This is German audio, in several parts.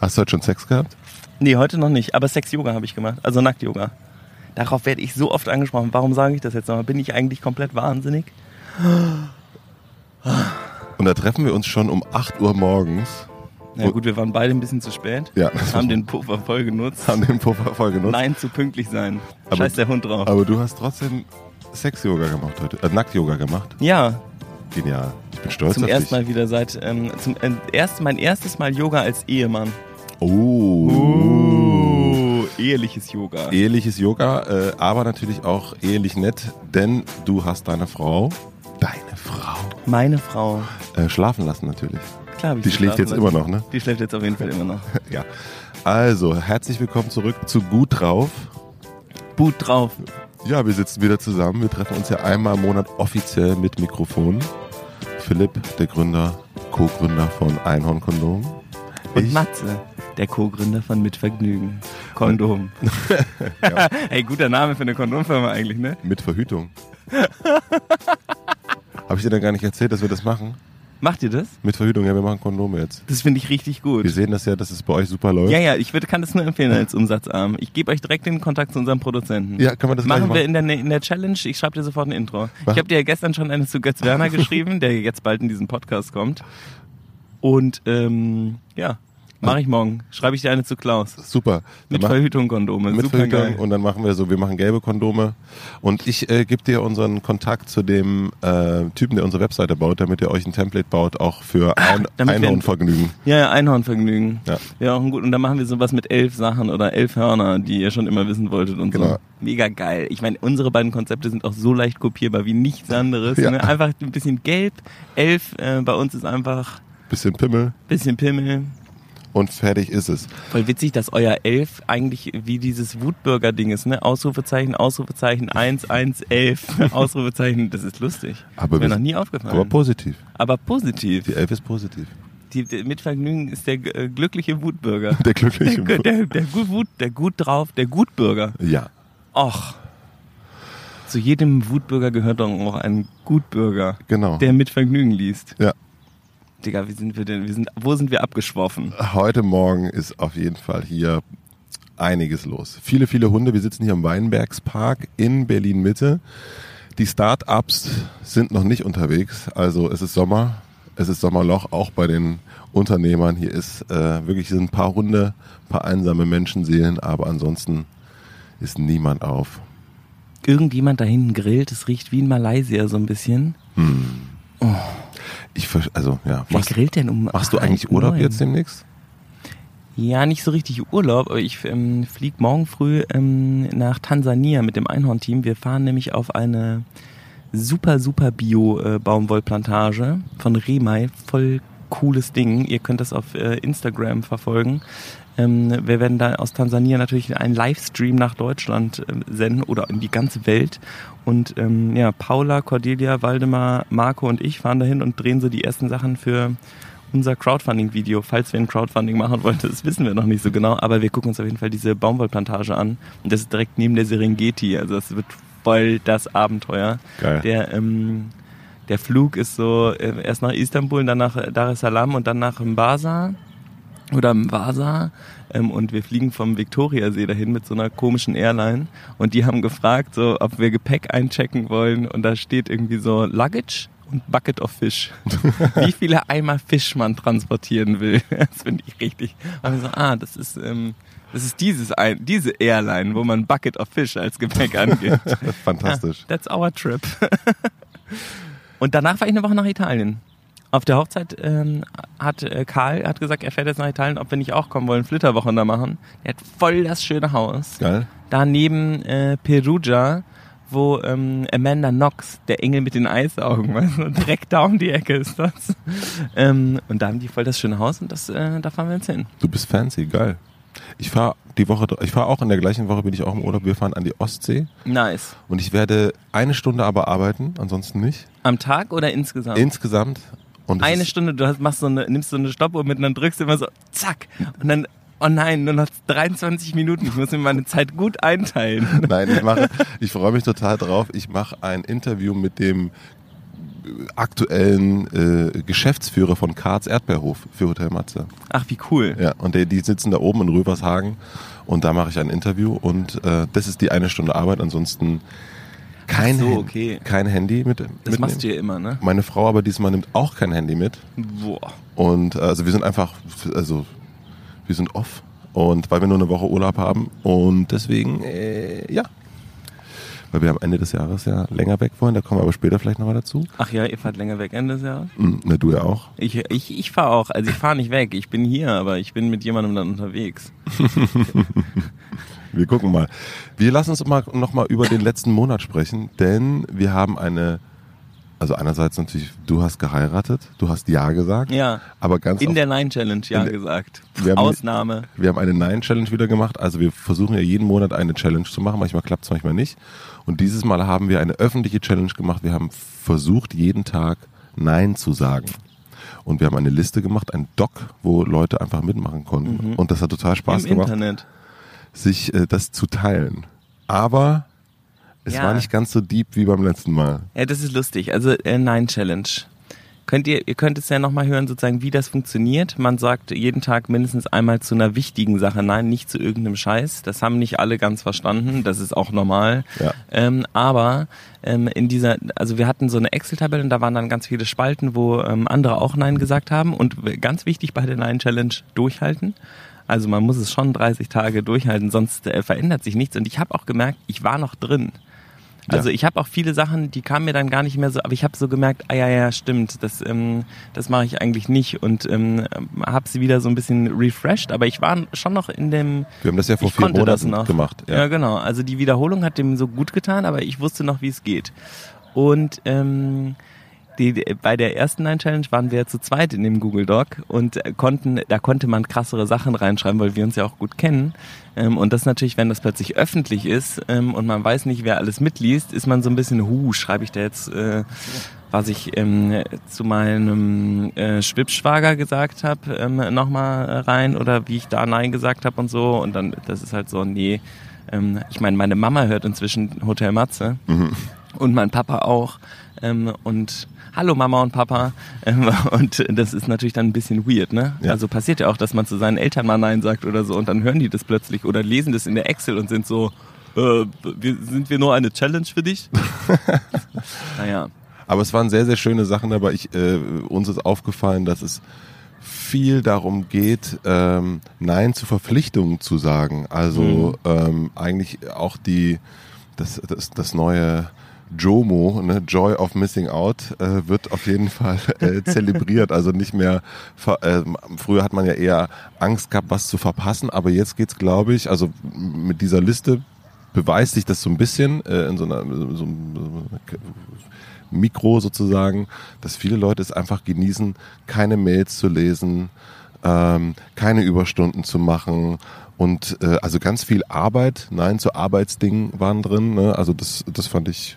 Hast du heute schon Sex gehabt? Nee, heute noch nicht, aber Sex-Yoga habe ich gemacht, also Nackt-Yoga. Darauf werde ich so oft angesprochen. Warum sage ich das jetzt nochmal? Bin ich eigentlich komplett wahnsinnig? Und da treffen wir uns schon um 8 Uhr morgens. Na gut, wir waren beide ein bisschen zu spät. Ja. Haben den Puffer voll genutzt. Haben den Puffer voll genutzt. Nein, zu pünktlich sein. Aber- Scheiß der Hund drauf. Aber du hast trotzdem Sex-Yoga gemacht heute. Äh, Nackt-Yoga gemacht. Ja, Genial. Bin stolz zum auf ersten dich. Mal wieder seit, ähm, zum, äh, erst, mein erstes Mal Yoga als Ehemann. Oh. Oh, eheliches Yoga. Eheliches Yoga, äh, aber natürlich auch ehelich nett, denn du hast deine Frau, deine Frau, Meine Frau. äh, schlafen lassen natürlich. Klar, hab ich Die schläft jetzt lassen. immer noch, ne? Die schläft jetzt auf jeden Fall immer noch. Ja. Also, herzlich willkommen zurück zu Gut drauf. Boot drauf. Ja, wir sitzen wieder zusammen. Wir treffen uns ja einmal im Monat offiziell mit Mikrofon. Philipp, der Gründer, Co-Gründer von Einhorn Kondom. Und Ich- Matze, der Co-Gründer von Mitvergnügen. Kondom. hey, guter Name für eine Kondomfirma eigentlich, ne? Mit Verhütung. Habe ich dir denn gar nicht erzählt, dass wir das machen? Macht ihr das? Mit Verhütung, ja, wir machen Kondome jetzt. Das finde ich richtig gut. Wir sehen das ja, dass es bei euch super läuft. Ja, ja, ich würde, kann das nur empfehlen als Umsatzarm. Ich gebe euch direkt den Kontakt zu unserem Produzenten. Ja, können wir das gleich Machen wir machen? in der, in der Challenge. Ich schreibe dir sofort ein Intro. Mach- Ich habe dir ja gestern schon eine zu Götz Werner geschrieben, der jetzt bald in diesen Podcast kommt. Und ähm, ja, mache ich morgen. Schreibe ich dir eine zu Klaus. Super. Mit mach- Verhütung Kondome. mit Super Verhütung geil. und dann machen wir so, wir machen gelbe Kondome und ich äh, gebe dir unseren Kontakt zu dem äh, Typen, der unsere Webseite baut, damit er euch ein Template baut, auch für ein, Einhornvergnügen. Ja, ja, Einhornvergnügen. Ja. Ja, auch ein gut. Und dann machen wir sowas mit elf Sachen oder elf Hörner, die ihr schon immer wissen wolltet und Genau. so. Mega geil. Ich meine, unsere beiden Konzepte sind auch so leicht kopierbar wie nichts anderes. Ja. Ne? Einfach ein bisschen gelb. Elf, äh, bei uns ist einfach Bisschen Pimmel bisschen Pimmel. Und fertig ist es. Voll witzig, dass euer elf eigentlich wie dieses Wutbürger-Ding ist, ne? Ausrufezeichen, Ausrufezeichen, 1, 1, 11, Ausrufezeichen. Das ist lustig. Aber Mir noch nie aufgefallen. Aber positiv. Aber positiv. Die Elf ist positiv. Die, die, mit Vergnügen ist der äh, glückliche Wutbürger. Der glückliche. Der, der, der, gut, Wut, der gut drauf, der Gutbürger. ja. Och. Zu jedem Wutbürger gehört doch auch ein Gutbürger, Genau. der mit Vergnügen liest. Ja. Digga, wie sind wir denn? Wir sind, wo sind wir abgeschworfen? Heute Morgen ist auf jeden Fall hier einiges los. Viele, viele Hunde. Wir sitzen hier im Weinbergspark in Berlin Mitte. Die Start-ups sind noch nicht unterwegs. Also es ist Sommer. Es ist Sommerloch auch bei den Unternehmern. Hier ist äh, wirklich sind ein paar Hunde, ein paar einsame Menschenseelen, aber ansonsten ist niemand auf. Irgendjemand da hinten grillt, es riecht wie in Malaysia so ein bisschen. Ich also ja. Wer Machst, grillt denn um machst du eigentlich Urlaub neun? jetzt demnächst? Ja, nicht so richtig Urlaub, aber ich ähm, fliege morgen früh ähm, nach Tansania mit dem Einhorn-Team. Wir fahren nämlich auf eine super, super Bio-Baumwollplantage von Remai. Voll cooles Ding. Ihr könnt das auf äh, Instagram verfolgen. Ähm, wir werden da aus Tansania natürlich einen Livestream nach Deutschland ähm, senden oder in die ganze Welt. Und ähm, ja, Paula, Cordelia, Waldemar, Marco und ich fahren dahin und drehen so die ersten Sachen für unser Crowdfunding-Video, falls wir ein Crowdfunding machen wollen, das wissen wir noch nicht so genau, aber wir gucken uns auf jeden Fall diese Baumwollplantage an. Und das ist direkt neben der Serengeti, also das wird voll das Abenteuer. Geil. Der, ähm, der Flug ist so äh, erst nach Istanbul, dann nach Dar es Salaam und dann nach Mbasa oder Mvasa ähm, und wir fliegen vom Viktoriasee dahin mit so einer komischen Airline und die haben gefragt, so, ob wir Gepäck einchecken wollen und da steht irgendwie so Luggage und Bucket of Fish. Wie viele Eimer Fisch man transportieren will. Das finde ich richtig. Und so, ah, das ist, ähm, das ist dieses ein, diese Airline, wo man Bucket of Fish als Gepäck angibt. Fantastisch. Ja, that's our trip. Und danach war ich eine Woche nach Italien. Auf der Hochzeit ähm, hat äh, Karl hat gesagt, er fährt jetzt nach Italien, ob wir nicht auch kommen wollen, Flitterwochen da machen. Er hat voll das schöne Haus. Geil. Da neben äh, Perugia, wo ähm, Amanda Knox, der Engel mit den Eisaugen, weißt du, direkt da um die Ecke ist das. Ähm, und da haben die voll das schöne Haus und das, äh, da fahren wir jetzt hin. Du bist fancy, geil. Ich fahre die Woche, ich fahre auch in der gleichen Woche bin ich auch im Urlaub. Wir fahren an die Ostsee Nice. und ich werde eine Stunde aber arbeiten, ansonsten nicht. Am Tag oder insgesamt? Insgesamt. Und eine Stunde, du hast, machst so eine, nimmst so eine Stoppuhr mit und dann drückst du immer so, zack. Und dann, oh nein, nur noch 23 Minuten. Ich muss mir meine Zeit gut einteilen. Nein, ich mache, ich freue mich total drauf. Ich mache ein Interview mit dem aktuellen äh, Geschäftsführer von Karls Erdbeerhof für Hotel Matze. Ach, wie cool. Ja, und der, die sitzen da oben in Rövershagen und da mache ich ein Interview und äh, das ist die eine Stunde Arbeit. Ansonsten kein, so, okay. kein Handy mit. Das mitnehmen. machst du ja immer, ne? Meine Frau aber diesmal nimmt auch kein Handy mit. Boah. Und äh, also wir sind einfach, also wir sind off. Und weil wir nur eine Woche Urlaub haben. Und deswegen, äh, ja. Weil wir am Ende des Jahres ja länger weg wollen. Da kommen wir aber später vielleicht noch mal dazu. Ach ja, ihr fahrt länger weg Ende des Jahres? Hm, na, du ja auch. Ich, ich, ich fahre auch. Also ich fahre nicht weg. Ich bin hier, aber ich bin mit jemandem dann unterwegs. Wir gucken mal. Wir lassen uns mal noch mal über den letzten Monat sprechen, denn wir haben eine, also einerseits natürlich, du hast geheiratet, du hast Ja gesagt, Ja. aber ganz In der Nine Challenge, ja der- gesagt. Wir haben- Ausnahme. Wir haben eine Nein-Challenge wieder gemacht. Also wir versuchen ja jeden Monat eine Challenge zu machen. Manchmal klappt es, manchmal nicht. Und dieses Mal haben wir eine öffentliche Challenge gemacht. Wir haben versucht, jeden Tag Nein zu sagen. Und wir haben eine Liste gemacht, ein Doc, wo Leute einfach mitmachen konnten. Und das hat total Spaß Im gemacht, Internet. Sich äh, das zu teilen. Aber es Ja. war nicht ganz so deep wie beim letzten Mal. Ja, das ist lustig. Also äh, Nine Challenge. Könnt ihr, ihr könnt es ja nochmal hören, sozusagen, wie das funktioniert. Man sagt jeden Tag mindestens einmal zu einer wichtigen Sache Nein, nicht zu irgendeinem Scheiß. Das haben nicht alle ganz verstanden. Das ist auch normal. Ja. Ähm, aber ähm, in dieser, also wir hatten so eine Excel-Tabelle und da waren dann ganz viele Spalten, wo ähm, andere auch Nein gesagt haben. Und ganz wichtig bei der Nein Challenge durchhalten. Also man muss es schon 30 Tage durchhalten, sonst äh, verändert sich nichts. Und ich habe auch gemerkt, ich war noch drin. Also Ja. ich habe auch viele Sachen, die kamen mir dann gar nicht mehr so, aber ich habe so gemerkt, ah ja, ja, stimmt, das, ähm, das mache ich eigentlich nicht und ähm, habe sie wieder so ein bisschen refreshed, aber ich war schon noch in dem, Wir haben das ja vor vier Monaten gemacht. Ja. genau. Also die Wiederholung hat dem so gut getan, aber ich wusste noch, wie es geht. Und ähm, die, bei der ersten Nine Challenge waren wir zu zweit in dem Google Doc und konnten, da konnte man krassere Sachen reinschreiben, weil wir uns ja auch gut kennen. Ähm, und das natürlich, wenn das plötzlich öffentlich ist ähm, und man weiß nicht, wer alles mitliest, ist man so ein bisschen, hu, schreibe ich da jetzt, äh, was ich ähm, zu meinem äh, Schwibschwager gesagt habe, ähm, nochmal rein oder wie ich da Nein gesagt habe und so. Und dann, das ist halt so, nee. Ich meine, meine Mama hört inzwischen Hotel Matze und mein Papa auch. Ähm, und hallo Mama und Papa. Ähm, und das ist natürlich dann ein bisschen weird, ne? Ja. Also passiert ja auch, dass man zu seinen Eltern mal Nein sagt oder so und dann hören die das plötzlich oder lesen das in der Excel und sind so, äh, sind wir nur eine Challenge für dich? naja. Aber es waren sehr, sehr schöne Sachen dabei. Ich, äh, uns ist aufgefallen, dass es viel darum geht, ähm, Nein zu Verpflichtungen zu sagen. Also ähm, eigentlich auch die das, das, das neue JOMO, ne, Joy of Missing Out, äh, wird auf jeden Fall äh, zelebriert. Also nicht mehr, äh, früher hat man ja eher Angst gehabt, was zu verpassen, aber jetzt geht's, glaube ich, also mit dieser Liste beweist sich das so ein bisschen äh, in so einer, so, so Mikro sozusagen, dass viele Leute es einfach genießen, keine Mails zu lesen, ähm, keine Überstunden zu machen und äh, also ganz viel Arbeit, nein zu Arbeitsdingen waren drin. Ne? Also das, das fand ich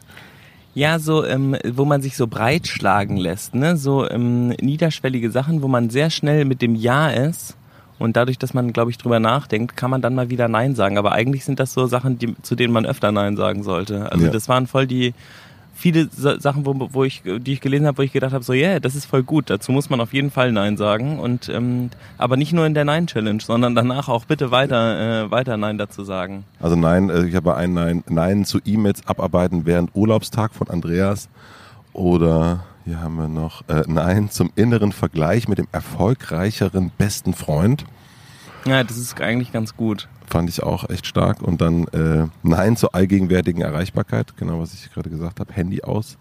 Ja, so, ähm, wo man sich so breitschlagen lässt, ne? So ähm, niederschwellige Sachen, wo man sehr schnell mit dem Ja ist. Und dadurch, dass man, glaube ich, drüber nachdenkt, kann man dann mal wieder Nein sagen. Aber eigentlich sind das so Sachen, die, zu denen man öfter Nein sagen sollte. Also Ja. das waren voll die viele Sa- Sachen, wo, wo ich, die ich gelesen habe, wo ich gedacht habe, so, yeah, das ist voll gut. Dazu muss man auf jeden Fall Nein sagen. Und ähm, aber nicht nur in der Nein Challenge, sondern danach auch bitte weiter, äh, weiter Nein dazu sagen. Also nein, äh, ich habe ein Nein, Nein zu E-Mails abarbeiten während Urlaubstag von Andreas. Oder hier haben wir noch äh, Nein zum inneren Vergleich mit dem erfolgreicheren besten Freund. Ja, das ist eigentlich ganz gut. Fand ich auch echt stark. Und dann äh, Nein zur allgegenwärtigen Erreichbarkeit, genau was ich gerade gesagt habe, Handy aus.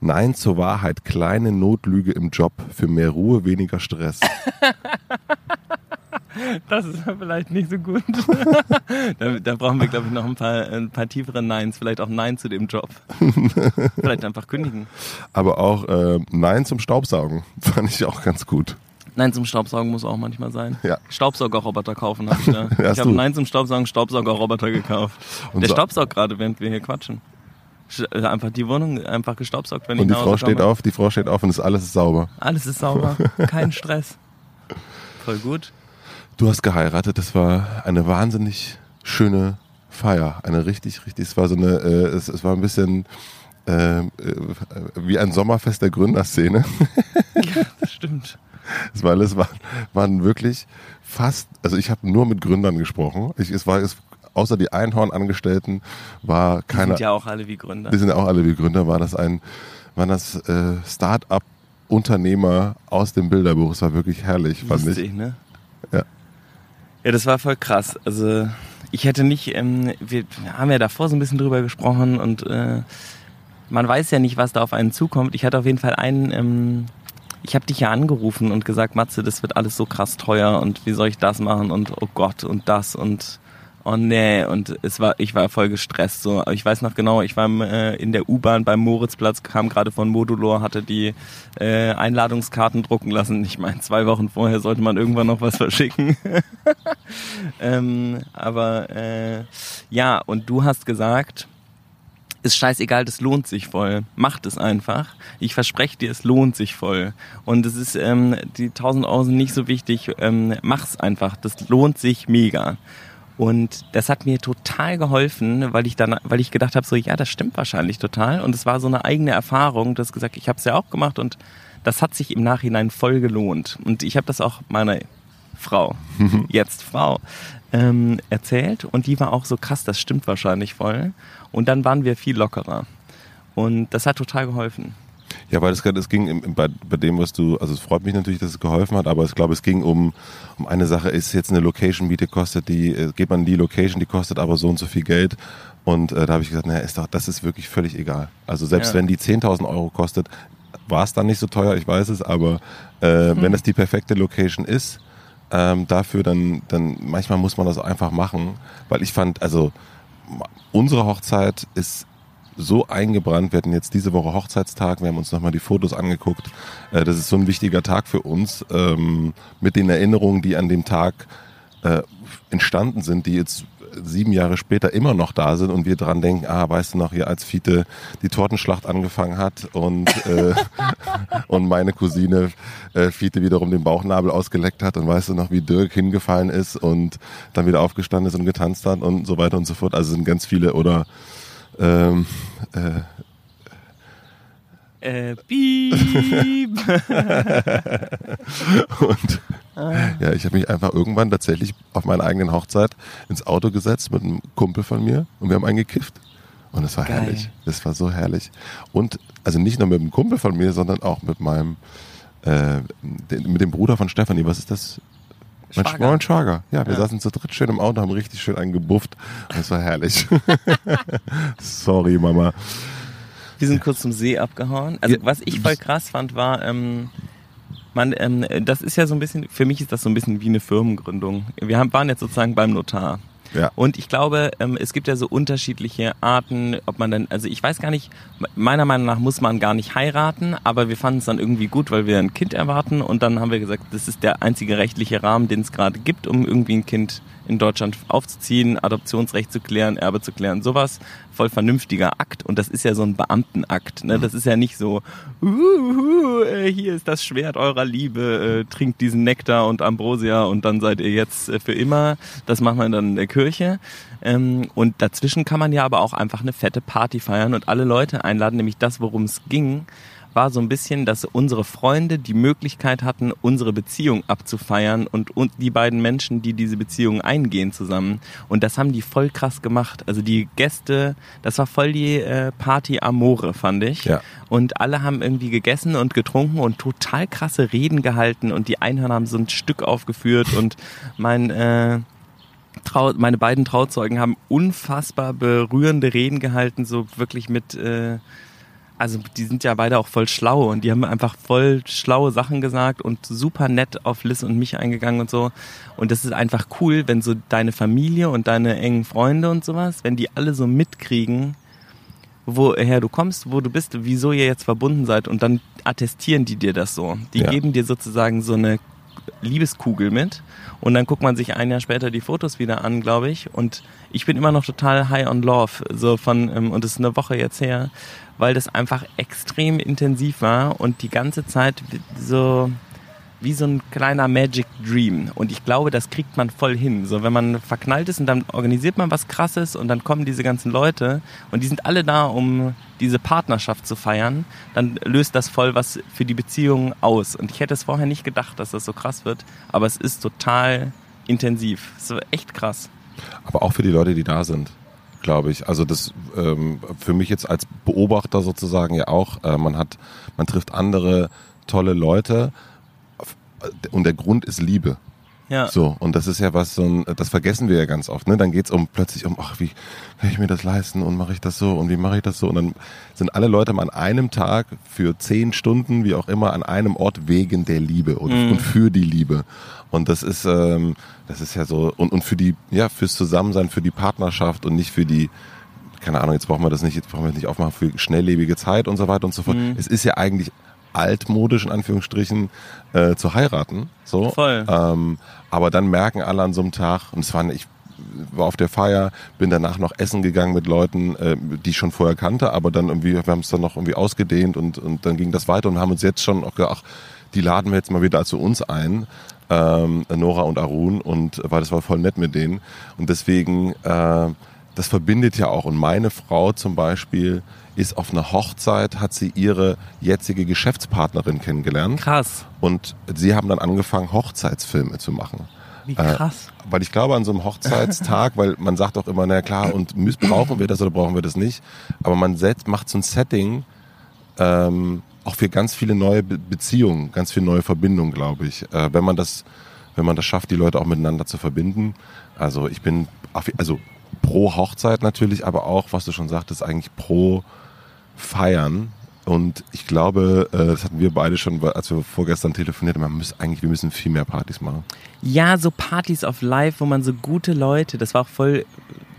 Nein zur Wahrheit, kleine Notlüge im Job für mehr Ruhe, weniger Stress. Das ist vielleicht nicht so gut. da, da brauchen wir, glaube ich, noch ein paar, ein paar tiefere Neins. Vielleicht auch Nein zu dem Job. vielleicht einfach kündigen. Aber auch äh, Nein zum Staubsaugen fand ich auch ganz gut. Nein zum Staubsaugen muss auch manchmal sein. Ja. Staubsaugerroboter kaufen habe ich da. Ich habe? Nein zum Staubsaugen Staubsaugerroboter gekauft. Und Der so- staubsaugt gerade, während wir hier quatschen. Sch- äh, Einfach die Wohnung einfach gestaubsaugt, wenn Und ich die nach Frau Hause steht komme. auf, die Frau steht auf und ist alles ist sauber. Alles ist sauber, kein Stress. Voll gut. Du hast geheiratet, das war eine wahnsinnig schöne Feier. Eine richtig, richtig, es war so eine, äh, es, es war ein bisschen äh, äh, wie ein Sommerfest der Gründerszene. ja, das stimmt. Weil es war, waren wirklich fast, also ich habe nur mit Gründern gesprochen. Ich, es war, es, außer die Einhorn-Angestellten war keiner. Die sind ja auch alle wie Gründer. Die sind ja auch alle wie Gründer. War das ein, waren das äh, Start-up Unternehmer aus dem Bilderbuch. Es war wirklich herrlich, fand Lustig, ich. Ne? Ja. Ja, das war voll krass. Also ich hätte nicht, ähm, wir haben ja davor so ein bisschen drüber gesprochen und äh, man weiß ja nicht, was da auf einen zukommt. Ich hatte auf jeden Fall einen, ähm, ich habe dich ja angerufen und gesagt, Matze, das wird alles so krass teuer und wie soll ich das machen? Und oh Gott und das und oh nee. Und es war ich war voll gestresst so. Ich weiß noch genau ich war äh, in der U-Bahn beim Moritzplatz kam gerade von Modulor hatte die äh, Einladungskarten drucken lassen. Ich meine zwei Wochen vorher sollte man irgendwann noch was verschicken. Ähm, aber äh, ja und du hast gesagt ist scheißegal, das lohnt sich voll. Macht es einfach. Ich verspreche dir, es lohnt sich voll. Und es ist, ähm, die 1000 Euro sind nicht so wichtig. Ähm, mach's einfach. Das lohnt sich mega. Und das hat mir total geholfen, weil ich dann, weil ich gedacht habe, so ja, das stimmt wahrscheinlich total. Und es war so eine eigene Erfahrung. Du hast gesagt, ich habe es ja auch gemacht und das hat sich im Nachhinein voll gelohnt. Und ich habe das auch meiner Frau, jetzt Frau, ähm, erzählt und die war auch so krass, das stimmt wahrscheinlich voll. Und dann waren wir viel lockerer. Und das hat total geholfen. Ja, weil es, es ging im, bei, bei dem, was du, also es freut mich natürlich, dass es geholfen hat, aber ich glaube, es ging um, um eine Sache, ist jetzt eine Location-Miete kostet die, äh, geht man die Location, die kostet aber so und so viel Geld. Und äh, da habe ich gesagt, naja, ist doch, das ist wirklich völlig egal. Also selbst ja. wenn die 10.000 Euro kostet, war es dann nicht so teuer, ich weiß es, aber äh, mhm. wenn es die perfekte Location ist, ähm, dafür, dann, dann manchmal muss man das einfach machen, weil ich fand, also unsere Hochzeit ist so eingebrannt. Wir hatten jetzt diese Woche Hochzeitstag, wir haben uns nochmal die Fotos angeguckt. Äh, das ist so ein wichtiger Tag für uns ähm, mit den Erinnerungen, die an dem Tag äh, entstanden sind, die jetzt sieben Jahre später immer noch da sind und wir dran denken, ah, weißt du noch, hier als Fiete die Tortenschlacht angefangen hat und, äh, und meine Cousine äh, Fiete wiederum den Bauchnabel ausgeleckt hat und weißt du noch, wie Dirk hingefallen ist und dann wieder aufgestanden ist und getanzt hat und so weiter und so fort. Also sind ganz viele oder ähm, äh, äh, piep. und ah. ja, ich habe mich einfach irgendwann tatsächlich auf meiner eigenen Hochzeit ins Auto gesetzt mit einem Kumpel von mir und wir haben einen gekifft. Und es war Geil. herrlich. Es war so herrlich. Und also nicht nur mit einem Kumpel von mir, sondern auch mit meinem, äh, mit dem Bruder von Stefanie. Was ist das? Mein Schwager. Mein Schwager. Ja, wir ja. saßen zu dritt schön im Auto, haben richtig schön einen gebufft. Das war herrlich. Sorry, Mama. Wir sind kurz zum See abgehauen. Also was ich voll krass fand, war, ähm, man, ähm, das ist ja so ein bisschen, für mich ist das so ein bisschen wie eine Firmengründung. Wir haben, waren jetzt sozusagen beim Notar. Ja. Und ich glaube, ähm, es gibt ja so unterschiedliche Arten, ob man dann, also ich weiß gar nicht, meiner Meinung nach muss man gar nicht heiraten, aber wir fanden es dann irgendwie gut, weil wir ein Kind erwarten und dann haben wir gesagt, das ist der einzige rechtliche Rahmen, den es gerade gibt, um irgendwie ein Kind in Deutschland aufzuziehen, Adoptionsrecht zu klären, Erbe zu klären, sowas. Voll vernünftiger Akt. Und das ist ja so ein Beamtenakt. Ne? Das ist ja nicht so, uh, äh, hier ist das Schwert eurer Liebe, äh, trinkt diesen Nektar und Ambrosia und dann seid ihr jetzt äh, für immer. Das macht man dann in der Kirche. Ähm, und dazwischen kann man ja aber auch einfach eine fette Party feiern und alle Leute einladen, nämlich das, worum es ging war so ein bisschen, dass unsere Freunde die Möglichkeit hatten, unsere Beziehung abzufeiern und, und die beiden Menschen, die diese Beziehung eingehen zusammen. Und das haben die voll krass gemacht. Also die Gäste, das war voll die äh, Party Amore, fand ich. Ja. Und alle haben irgendwie gegessen und getrunken und total krasse Reden gehalten und die Einhörner haben so ein Stück aufgeführt und mein äh, Trau meine beiden Trauzeugen haben unfassbar berührende Reden gehalten, so wirklich mit äh, also die sind ja beide auch voll schlau und die haben einfach voll schlaue Sachen gesagt und super nett auf Liz und mich eingegangen und so. Und das ist einfach cool, wenn so deine Familie und deine engen Freunde und sowas, wenn die alle so mitkriegen, woher du kommst, wo du bist, wieso ihr jetzt verbunden seid und dann attestieren die dir das so. Die ja. geben dir sozusagen so eine Liebeskugel mit und dann guckt man sich ein Jahr später die Fotos wieder an, glaube ich. Und ich bin immer noch total high on love, so von ähm, und es ist eine Woche jetzt her weil das einfach extrem intensiv war und die ganze Zeit so wie so ein kleiner Magic Dream. Und ich glaube, das kriegt man voll hin. So, wenn man verknallt ist und dann organisiert man was krasses und dann kommen diese ganzen Leute und die sind alle da, um diese Partnerschaft zu feiern, dann löst das voll was für die Beziehung aus. Und ich hätte es vorher nicht gedacht, dass das so krass wird, aber es ist total intensiv. Ist echt krass. Aber auch für die Leute, die da sind glaube ich. Also das ähm, für mich jetzt als Beobachter sozusagen ja auch. Äh, man hat, man trifft andere tolle Leute und der Grund ist Liebe. Ja. So, und das ist ja was, so ein, das vergessen wir ja ganz oft, ne? Dann geht's um plötzlich um, ach, wie kann ich mir das leisten und mache ich das so und wie mache ich das so? Und dann sind alle Leute mal an einem Tag für zehn Stunden, wie auch immer, an einem Ort wegen der Liebe und, mhm. und für die Liebe. Und das ist, ähm, das ist ja so, und, und für die, ja, fürs Zusammensein, für die Partnerschaft und nicht für die, keine Ahnung, jetzt brauchen wir das nicht, jetzt brauchen wir das nicht aufmachen für schnelllebige Zeit und so weiter und so fort. Mhm. Es ist ja eigentlich altmodisch in Anführungsstrichen äh, zu heiraten. So. Voll. Ähm, aber dann merken alle an so einem Tag, und es war ich war auf der Feier, bin danach noch essen gegangen mit Leuten, äh, die ich schon vorher kannte, aber dann irgendwie, wir haben es dann noch irgendwie ausgedehnt und, und dann ging das weiter und haben uns jetzt schon auch gedacht, ach, die laden wir jetzt mal wieder zu uns ein, ähm, Nora und Arun, und weil das war voll nett mit denen. Und deswegen, äh, das verbindet ja auch. Und meine Frau zum Beispiel ist auf einer Hochzeit, hat sie ihre jetzige Geschäftspartnerin kennengelernt. Krass. Und sie haben dann angefangen, Hochzeitsfilme zu machen. Wie krass. Äh, weil ich glaube, an so einem Hochzeitstag, weil man sagt auch immer, na klar, und brauchen wir das oder brauchen wir das nicht. Aber man setzt, macht so ein Setting, ähm, auch für ganz viele neue Be Beziehungen, ganz viele neue Verbindungen, glaube ich. Äh, wenn man das, wenn man das schafft, die Leute auch miteinander zu verbinden. Also ich bin, also pro Hochzeit natürlich, aber auch, was du schon sagtest, eigentlich pro feiern. Und ich glaube, äh, das hatten wir beide schon, als wir vorgestern telefoniert haben, man eigentlich, wir müssen viel mehr Partys machen. Ja, so Partys auf Live, wo man so gute Leute, das war auch voll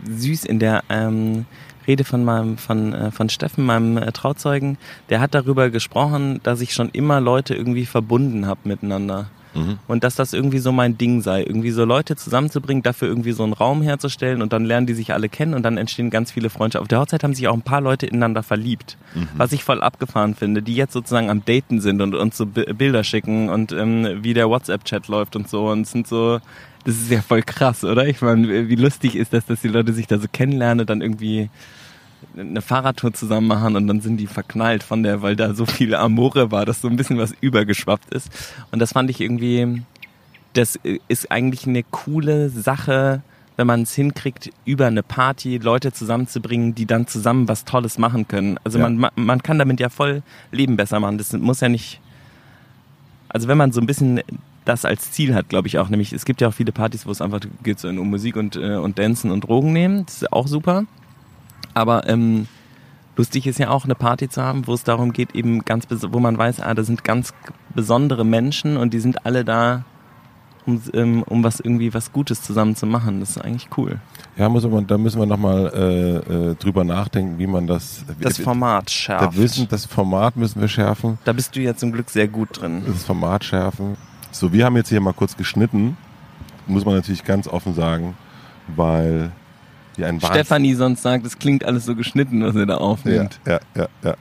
süß in der ähm, Rede von meinem, von, äh, von Steffen, meinem äh, Trauzeugen. Der hat darüber gesprochen, dass ich schon immer Leute irgendwie verbunden habe miteinander. Mhm. Und dass das irgendwie so mein Ding sei, irgendwie so Leute zusammenzubringen, dafür irgendwie so einen Raum herzustellen und dann lernen die sich alle kennen und dann entstehen ganz viele Freundschaften. Auf der Hochzeit haben sich auch ein paar Leute ineinander verliebt, mhm. was ich voll abgefahren finde, die jetzt sozusagen am Daten sind und uns so Bilder schicken und ähm, wie der WhatsApp-Chat läuft und so und sind so, das ist ja voll krass, oder? Ich meine, wie lustig ist das, dass die Leute sich da so kennenlernen und dann irgendwie eine Fahrradtour zusammen machen und dann sind die verknallt von der, weil da so viel Amore war, dass so ein bisschen was übergeschwappt ist. Und das fand ich irgendwie, das ist eigentlich eine coole Sache, wenn man es hinkriegt, über eine Party Leute zusammenzubringen, die dann zusammen was Tolles machen können. Also ja. man, man kann damit ja voll Leben besser machen. Das muss ja nicht, also wenn man so ein bisschen das als Ziel hat, glaube ich auch. Nämlich, es gibt ja auch viele Partys, wo es einfach geht so um Musik und, äh, und Dancen und Drogen nehmen. Das ist auch super. Aber ähm, lustig ist ja auch, eine Party zu haben, wo es darum geht, eben ganz, wo man weiß, ah, da sind ganz besondere Menschen und die sind alle da, um, ähm, um was irgendwie was Gutes zusammen zu machen. Das ist eigentlich cool. Ja, muss man, da müssen wir nochmal äh, äh, drüber nachdenken, wie man das. Das Format schärft. Wissen, das Format müssen wir schärfen. Da bist du ja zum Glück sehr gut drin. Das Format schärfen. So, wir haben jetzt hier mal kurz geschnitten, muss man natürlich ganz offen sagen, weil wie ein Stefanie sonst sagt, es klingt alles so geschnitten, was er da aufnimmt. Ja, ja, ja. ja.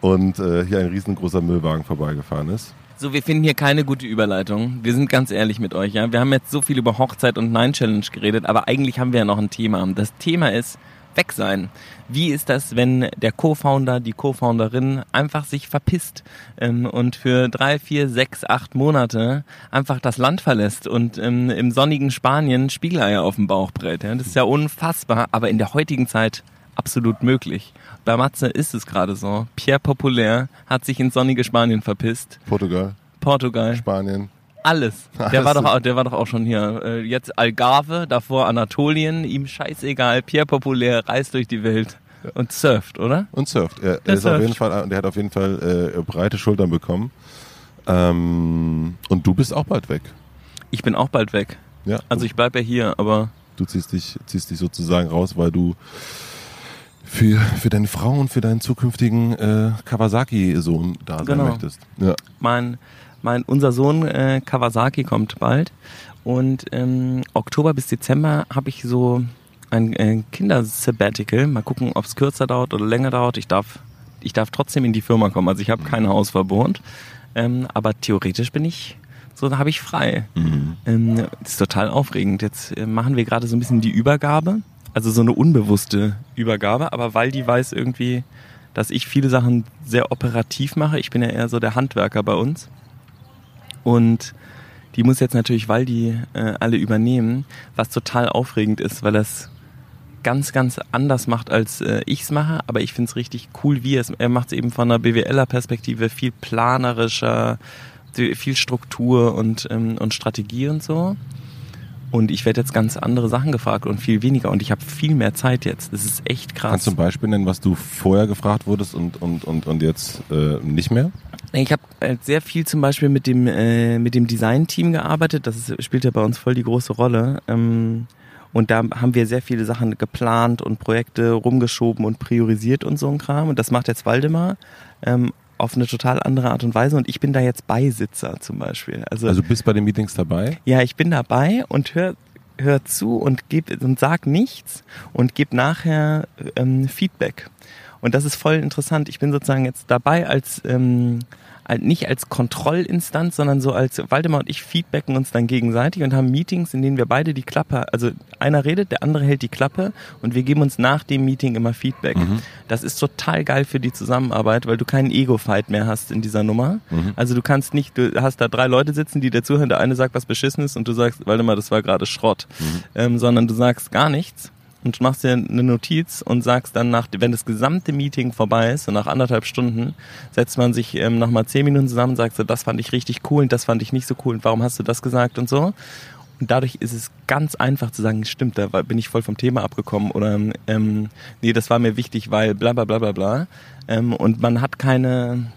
Und äh, hier ein riesengroßer Müllwagen vorbeigefahren ist. So, wir finden hier keine gute Überleitung. Wir sind ganz ehrlich mit euch, ja. Wir haben jetzt so viel über Hochzeit und Nine Challenge geredet, aber eigentlich haben wir ja noch ein Thema. Das Thema ist, weg sein. Wie ist das, wenn der Co-Founder, die Co-Founderin einfach sich verpisst ähm, und für drei, vier, sechs, acht Monate einfach das Land verlässt und ähm, im sonnigen Spanien Spiegeleier auf dem Bauch brät? Ja? Das ist ja unfassbar, aber in der heutigen Zeit absolut möglich. Bei Matze ist es gerade so. Pierre Populaire hat sich ins sonnige Spanien verpisst. Portugal. Portugal. Spanien. Alles. Der war doch, der war doch auch schon hier. Äh, jetzt Algarve, davor Anatolien, ihm scheißegal. Pierre Populär reist durch die Welt und surft, oder? Und surft. Er, der, ist surft. Auf jeden Fall, der hat auf jeden Fall äh, breite Schultern bekommen. Ähm, und du bist auch bald weg. Ich bin auch bald weg. Ja. Also ich bleib ja hier, aber. Du ziehst dich, ziehst dich sozusagen raus, weil du für, für deine Frau und für deinen zukünftigen äh, Kawasaki-Sohn da sein genau. möchtest. Ja. Mein mein, unser Sohn äh, Kawasaki kommt bald. Und ähm, Oktober bis Dezember habe ich so ein äh, Kindersabbatical. Mal gucken, ob es kürzer dauert oder länger dauert. Ich darf, ich darf trotzdem in die Firma kommen. Also ich habe kein Hausverbot. Ähm, aber theoretisch bin ich So, habe ich frei. Mhm. Ähm, das ist total aufregend. Jetzt äh, machen wir gerade so ein bisschen die Übergabe. Also so eine unbewusste Übergabe. Aber weil die weiß irgendwie, dass ich viele Sachen sehr operativ mache. Ich bin ja eher so der Handwerker bei uns. Und die muss jetzt natürlich, weil die äh, alle übernehmen, was total aufregend ist, weil das ganz, ganz anders macht, als äh, ich es mache. Aber ich finde es richtig cool, wie er es. Er macht es eben von einer BWLer-Perspektive viel planerischer, viel Struktur und, ähm, und Strategie und so. Und ich werde jetzt ganz andere Sachen gefragt und viel weniger. Und ich habe viel mehr Zeit jetzt. Das ist echt krass. Kannst du ein Beispiel nennen, was du vorher gefragt wurdest und, und, und, und jetzt äh, nicht mehr? Ich habe halt sehr viel zum Beispiel mit dem, äh, mit dem Design-Team gearbeitet. Das spielt ja bei uns voll die große Rolle. Ähm, und da haben wir sehr viele Sachen geplant und Projekte rumgeschoben und priorisiert und so ein Kram. Und das macht jetzt Waldemar. Ähm, auf eine total andere Art und Weise und ich bin da jetzt Beisitzer zum Beispiel. Also, also bist bei den Meetings dabei? Ja, ich bin dabei und hör, hör zu und geb und sag nichts und gebe nachher ähm, Feedback. Und das ist voll interessant. Ich bin sozusagen jetzt dabei als ähm, nicht als Kontrollinstanz, sondern so als Waldemar und ich feedbacken uns dann gegenseitig und haben Meetings, in denen wir beide die Klappe, also einer redet, der andere hält die Klappe und wir geben uns nach dem Meeting immer Feedback. Mhm. Das ist total geil für die Zusammenarbeit, weil du keinen Ego-Fight mehr hast in dieser Nummer. Mhm. Also du kannst nicht, du hast da drei Leute sitzen, die dir zuhören, der eine sagt was beschissen ist und du sagst, Waldemar, das war gerade Schrott. Mhm. Ähm, sondern du sagst gar nichts und machst dir eine Notiz und sagst dann nach, wenn das gesamte Meeting vorbei ist, so nach anderthalb Stunden, setzt man sich ähm, nochmal zehn Minuten zusammen und sagt das fand ich richtig cool und das fand ich nicht so cool und warum hast du das gesagt und so. Und dadurch ist es ganz einfach zu sagen, stimmt, da bin ich voll vom Thema abgekommen oder ähm, nee, das war mir wichtig, weil bla bla bla bla bla. Ähm, und man hat keine,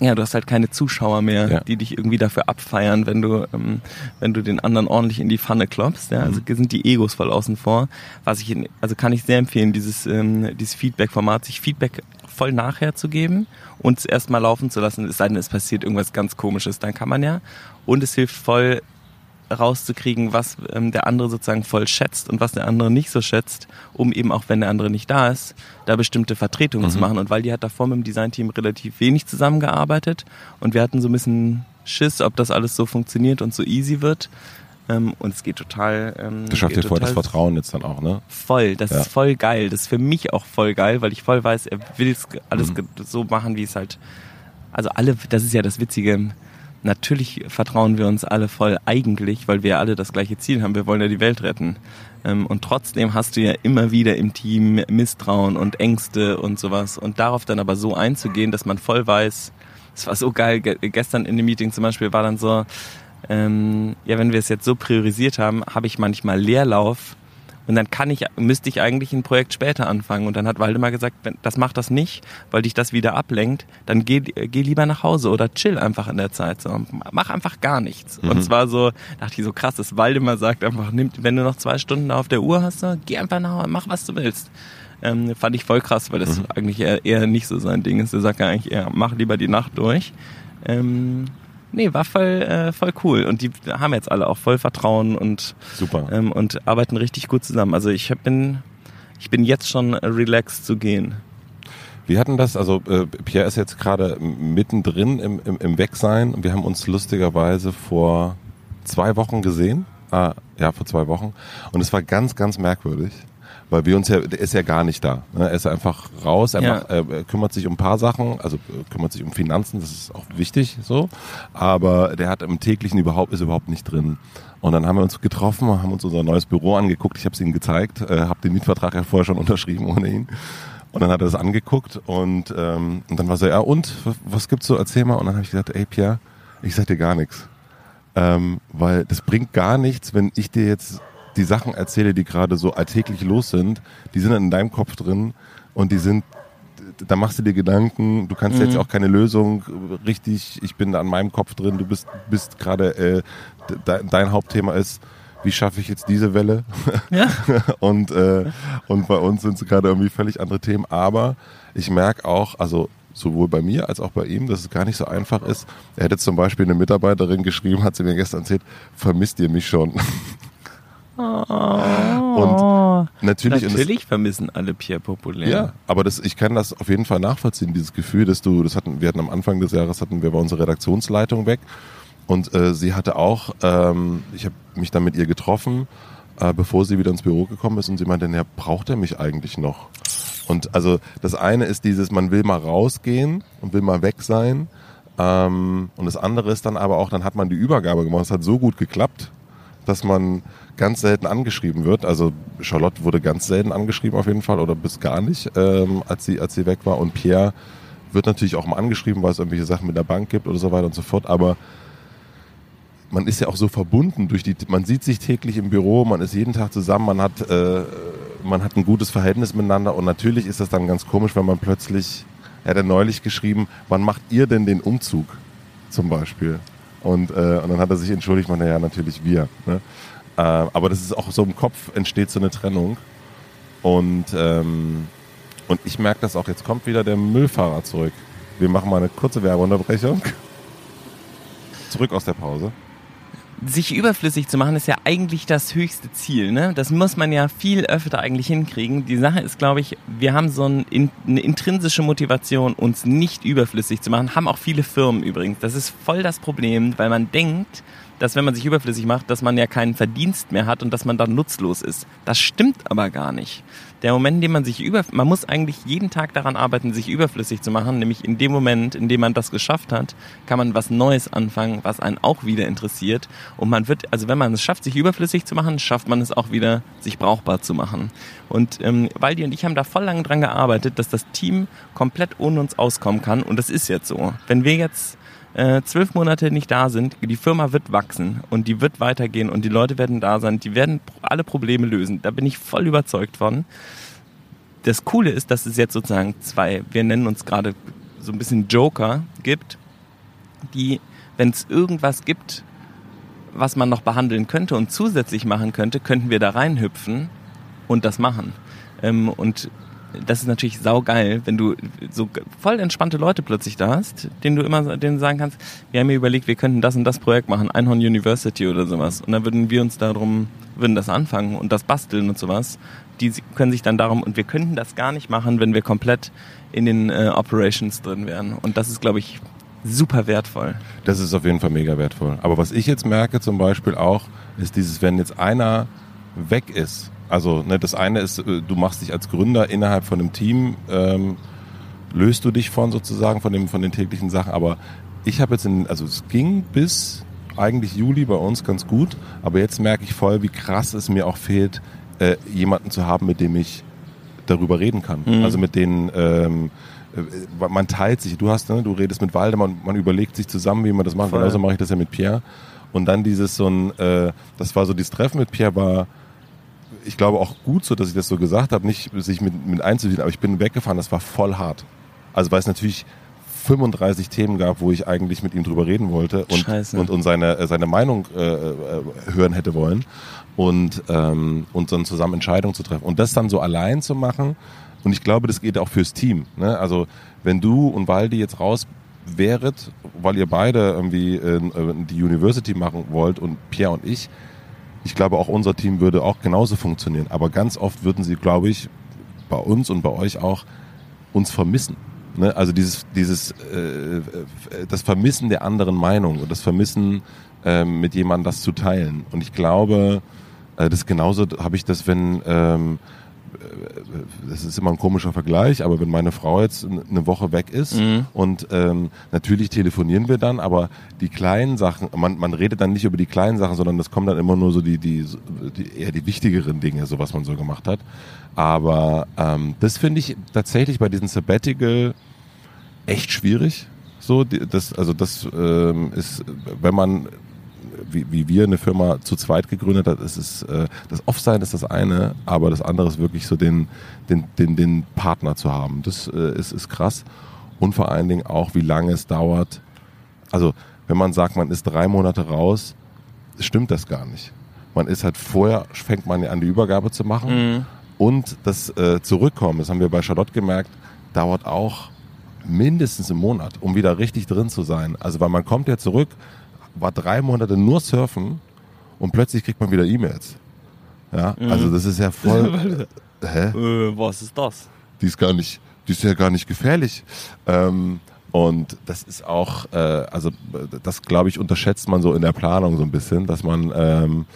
ja, du hast halt keine Zuschauer mehr, ja. die dich irgendwie dafür abfeiern, wenn du, ähm, wenn du den anderen ordentlich in die Pfanne klopfst. Ja? Also mhm. sind die Egos voll außen vor. Was ich, also kann ich sehr empfehlen, dieses, ähm, dieses Feedback-Format, sich Feedback voll nachher zu geben und es erstmal laufen zu lassen, es sei denn, es passiert irgendwas ganz komisches, dann kann man ja. Und es hilft voll, rauszukriegen, was ähm, der andere sozusagen voll schätzt und was der andere nicht so schätzt, um eben auch wenn der andere nicht da ist, da bestimmte Vertretungen mhm. zu machen. Und weil die hat davor mit dem Designteam relativ wenig zusammengearbeitet und wir hatten so ein bisschen Schiss, ob das alles so funktioniert und so easy wird. Ähm, und es geht total. Ähm, das schafft dir voll das Vertrauen jetzt dann auch, ne? Voll, das ja. ist voll geil. Das ist für mich auch voll geil, weil ich voll weiß, er will es alles mhm. so machen, wie es halt. Also alle, das ist ja das Witzige natürlich vertrauen wir uns alle voll eigentlich, weil wir alle das gleiche Ziel haben. Wir wollen ja die Welt retten. Ähm, und trotzdem hast du ja immer wieder im Team Misstrauen und Ängste und sowas. Und darauf dann aber so einzugehen, dass man voll weiß, es war so geil, gestern in dem Meeting zum Beispiel war dann so, ähm, ja, wenn wir es jetzt so priorisiert haben, habe ich manchmal Leerlauf und dann kann ich, müsste ich eigentlich ein Projekt später anfangen. Und dann hat Waldemar gesagt, das macht das nicht, weil dich das wieder ablenkt. Dann geh, geh lieber nach Hause oder chill einfach in der Zeit. So, mach einfach gar nichts. Mhm. Und zwar so, dachte ich so krass, dass Waldemar sagt einfach, nimm, wenn du noch zwei Stunden auf der Uhr hast, so, geh einfach nach Hause, mach was du willst. Ähm, fand ich voll krass, weil das mhm. eigentlich eher, eher nicht so sein Ding ist. Der sagt ja eigentlich eher, mach lieber die Nacht durch. Ähm, nee, war voll, äh, voll cool. Und die haben jetzt alle auch voll Vertrauen und, Super. Ähm, und arbeiten richtig gut zusammen. Also ich bin, ich bin jetzt schon relaxed zu gehen. Wir hatten das, also äh, Pierre ist jetzt gerade mittendrin im, im, im Wegsein und wir haben uns lustigerweise vor zwei Wochen gesehen. Ah, ja, vor zwei Wochen. Und es war ganz, ganz merkwürdig weil wir uns ja, der ist ja gar nicht da. Ne? Er ist einfach raus, er, ja. macht, er kümmert sich um ein paar Sachen, also äh, kümmert sich um Finanzen, das ist auch wichtig so, aber der hat im täglichen überhaupt, ist überhaupt nicht drin. Und dann haben wir uns getroffen, haben uns unser neues Büro angeguckt, ich habe es ihm gezeigt, äh, habe den Mietvertrag ja vorher schon unterschrieben ohne ihn. Und dann hat er das angeguckt und, ähm, und dann war so, ja und, was gibt's so, erzähl mal. Und dann habe ich gesagt, ey Pierre, ich sag dir gar nichts. Ähm, weil das bringt gar nichts, wenn ich dir jetzt die Sachen erzähle, die gerade so alltäglich los sind, die sind dann in deinem Kopf drin und die sind, da machst du dir Gedanken, du kannst mhm. jetzt auch keine Lösung richtig, ich bin da an meinem Kopf drin, du bist, bist gerade, äh, de, dein Hauptthema ist, wie schaffe ich jetzt diese Welle? Ja. und, äh, und bei uns sind es gerade irgendwie völlig andere Themen, aber ich merke auch, also sowohl bei mir als auch bei ihm, dass es gar nicht so einfach ist. Er hätte zum Beispiel eine Mitarbeiterin geschrieben, hat sie mir gestern erzählt, vermisst ihr mich schon? Oh. Und natürlich, natürlich das, vermissen alle Pierre Populär. Ja, aber das, ich kann das auf jeden Fall nachvollziehen, dieses Gefühl, dass du, das hatten, wir hatten am Anfang des Jahres hatten wir bei unserer Redaktionsleitung weg Und äh, sie hatte auch, ähm, ich habe mich dann mit ihr getroffen, äh, bevor sie wieder ins Büro gekommen ist und sie meinte, ja, braucht er mich eigentlich noch? Und also das eine ist dieses, man will mal rausgehen und will mal weg sein. Ähm, und das andere ist dann aber auch, dann hat man die Übergabe gemacht. Es hat so gut geklappt, dass man ganz selten angeschrieben wird. Also Charlotte wurde ganz selten angeschrieben auf jeden Fall oder bis gar nicht, ähm, als sie als sie weg war. Und Pierre wird natürlich auch mal angeschrieben, weil es irgendwelche Sachen mit der Bank gibt oder so weiter und so fort. Aber man ist ja auch so verbunden durch die, man sieht sich täglich im Büro, man ist jeden Tag zusammen, man hat, äh, man hat ein gutes Verhältnis miteinander und natürlich ist das dann ganz komisch, wenn man plötzlich, er hat ja neulich geschrieben, wann macht ihr denn den Umzug zum Beispiel? Und, äh, und dann hat er sich entschuldigt, man, ja, natürlich wir. Ne? Äh, aber das ist auch so im Kopf entsteht so eine Trennung. Und, ähm, und ich merke das auch, jetzt kommt wieder der Müllfahrer zurück. Wir machen mal eine kurze Werbeunterbrechung. Zurück aus der Pause sich überflüssig zu machen, ist ja eigentlich das höchste Ziel. Ne? Das muss man ja viel öfter eigentlich hinkriegen. Die Sache ist, glaube ich, wir haben so ein, eine intrinsische Motivation, uns nicht überflüssig zu machen. Haben auch viele Firmen übrigens. Das ist voll das Problem, weil man denkt, dass wenn man sich überflüssig macht, dass man ja keinen Verdienst mehr hat und dass man dann nutzlos ist. Das stimmt aber gar nicht der Moment, in dem man sich über, man muss eigentlich jeden Tag daran arbeiten, sich überflüssig zu machen, nämlich in dem Moment, in dem man das geschafft hat, kann man was Neues anfangen, was einen auch wieder interessiert. Und man wird, also wenn man es schafft, sich überflüssig zu machen, schafft man es auch wieder, sich brauchbar zu machen. Und ähm, Waldi und ich haben da voll lange dran gearbeitet, dass das Team komplett ohne uns auskommen kann. Und das ist jetzt so. Wenn wir jetzt äh, zwölf Monate nicht da sind, die Firma wird wachsen und die wird weitergehen und die Leute werden da sein, die werden alle Probleme lösen. Da bin ich voll überzeugt von. Das Coole ist, dass es jetzt sozusagen zwei, wir nennen uns gerade so ein bisschen Joker gibt, die, wenn es irgendwas gibt, was man noch behandeln könnte und zusätzlich machen könnte, könnten wir da reinhüpfen und das machen. Ähm, und das ist natürlich saugeil, wenn du so voll entspannte Leute plötzlich da hast, denen du immer denen sagen kannst, wir haben mir überlegt, wir könnten das und das Projekt machen, Einhorn University oder sowas. Und dann würden wir uns darum, würden das anfangen und das basteln und sowas. Die können sich dann darum, und wir könnten das gar nicht machen, wenn wir komplett in den äh, Operations drin wären. Und das ist, glaube ich, super wertvoll. Das ist auf jeden Fall mega wertvoll. Aber was ich jetzt merke zum Beispiel auch, ist dieses, wenn jetzt einer weg ist, also ne, das eine ist, äh, du machst dich als Gründer innerhalb von einem Team, ähm, löst du dich von sozusagen von dem von den täglichen Sachen. Aber ich habe jetzt, in, also es ging bis eigentlich Juli bei uns ganz gut, aber jetzt merke ich voll, wie krass es mir auch fehlt, äh, jemanden zu haben, mit dem ich darüber reden kann. Mhm. Also mit denen ähm, äh, man teilt sich. Du hast, ne, du redest mit Waldemar, man, man überlegt sich zusammen, wie man das macht. Voll. Genauso mache ich das ja mit Pierre. Und dann dieses so ein, äh, das war so dieses Treffen mit Pierre war ich glaube auch gut so, dass ich das so gesagt habe, nicht sich mit, mit einzuwählen, aber ich bin weggefahren, das war voll hart. Also weil es natürlich 35 Themen gab, wo ich eigentlich mit ihm drüber reden wollte und, und, und seine, äh, seine Meinung äh, äh, hören hätte wollen und, ähm, und dann zusammen Entscheidungen zu treffen. Und das dann so allein zu machen, und ich glaube, das geht auch fürs Team. Ne? Also wenn du und Waldi jetzt raus wäret, weil ihr beide irgendwie äh, die University machen wollt und Pierre und ich, ich glaube, auch unser Team würde auch genauso funktionieren. Aber ganz oft würden sie, glaube ich, bei uns und bei euch auch uns vermissen. Ne? Also dieses, dieses, äh, das Vermissen der anderen Meinung und das Vermissen, äh, mit jemandem das zu teilen. Und ich glaube, äh, das genauso habe ich das, wenn ähm, das ist immer ein komischer Vergleich, aber wenn meine Frau jetzt eine Woche weg ist mhm. und ähm, natürlich telefonieren wir dann, aber die kleinen Sachen, man, man redet dann nicht über die kleinen Sachen, sondern das kommen dann immer nur so die, die, die eher die wichtigeren Dinge, so was man so gemacht hat. Aber ähm, das finde ich tatsächlich bei diesem Sabbatical echt schwierig. So, das, also das ähm, ist, wenn man wie, wie wir eine Firma zu zweit gegründet hat, ist es, äh, das Offsein ist das eine, aber das andere ist wirklich so den, den, den, den Partner zu haben. Das äh, ist, ist krass. Und vor allen Dingen auch, wie lange es dauert. Also, wenn man sagt, man ist drei Monate raus, stimmt das gar nicht. Man ist halt vorher, fängt man an, die Übergabe zu machen. Mhm. Und das äh, Zurückkommen, das haben wir bei Charlotte gemerkt, dauert auch mindestens einen Monat, um wieder richtig drin zu sein. Also, weil man kommt ja zurück, war drei Monate nur surfen und plötzlich kriegt man wieder E-Mails. Ja, mhm. also das ist ja voll. hä? Äh, was ist das? Die ist gar nicht, die ist ja gar nicht gefährlich. Ähm, Und das ist auch, äh, also das glaube ich unterschätzt man so in der Planung so ein bisschen, dass man, ähm,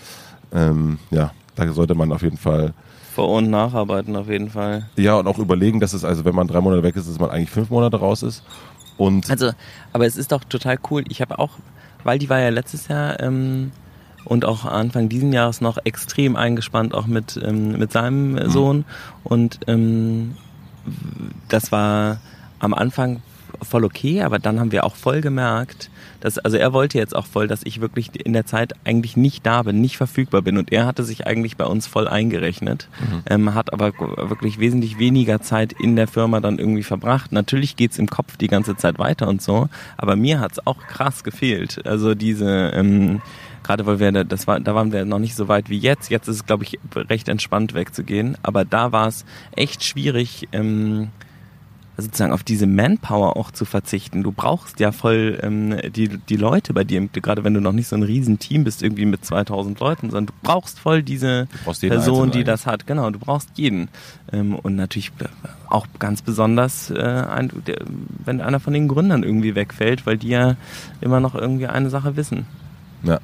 ähm, ja, da sollte man auf jeden Fall vor- und nacharbeiten auf jeden Fall. Ja, und auch überlegen, dass es also, wenn man drei Monate weg ist, dass man eigentlich fünf Monate raus ist. Und also, aber es ist doch total cool. Ich habe auch, weil die war ja letztes Jahr ähm, und auch Anfang diesen Jahres noch extrem eingespannt, auch mit, ähm, mit seinem mhm. Sohn. Und ähm, das war am Anfang voll okay, aber dann haben wir auch voll gemerkt, dass, also er wollte jetzt auch voll, dass ich wirklich in der Zeit eigentlich nicht da bin, nicht verfügbar bin. Und er hatte sich eigentlich bei uns voll eingerechnet, mhm. ähm, hat aber wirklich wesentlich weniger Zeit in der Firma dann irgendwie verbracht. Natürlich geht's im Kopf die ganze Zeit weiter und so, aber mir hat's auch krass gefehlt. Also diese, ähm, gerade weil wir, das war, da waren wir noch nicht so weit wie jetzt. Jetzt ist es, glaube ich, recht entspannt wegzugehen. Aber da war es echt schwierig, ähm, sozusagen auf diese Manpower auch zu verzichten. Du brauchst ja voll ähm, die, die Leute bei dir, gerade wenn du noch nicht so ein Riesenteam bist, irgendwie mit 2000 Leuten, sondern du brauchst voll diese Person, die das hat. Genau, du brauchst jeden. Ähm, und natürlich äh, auch ganz besonders, äh, ein, der, wenn einer von den Gründern irgendwie wegfällt, weil die ja immer noch irgendwie eine Sache wissen. Ja.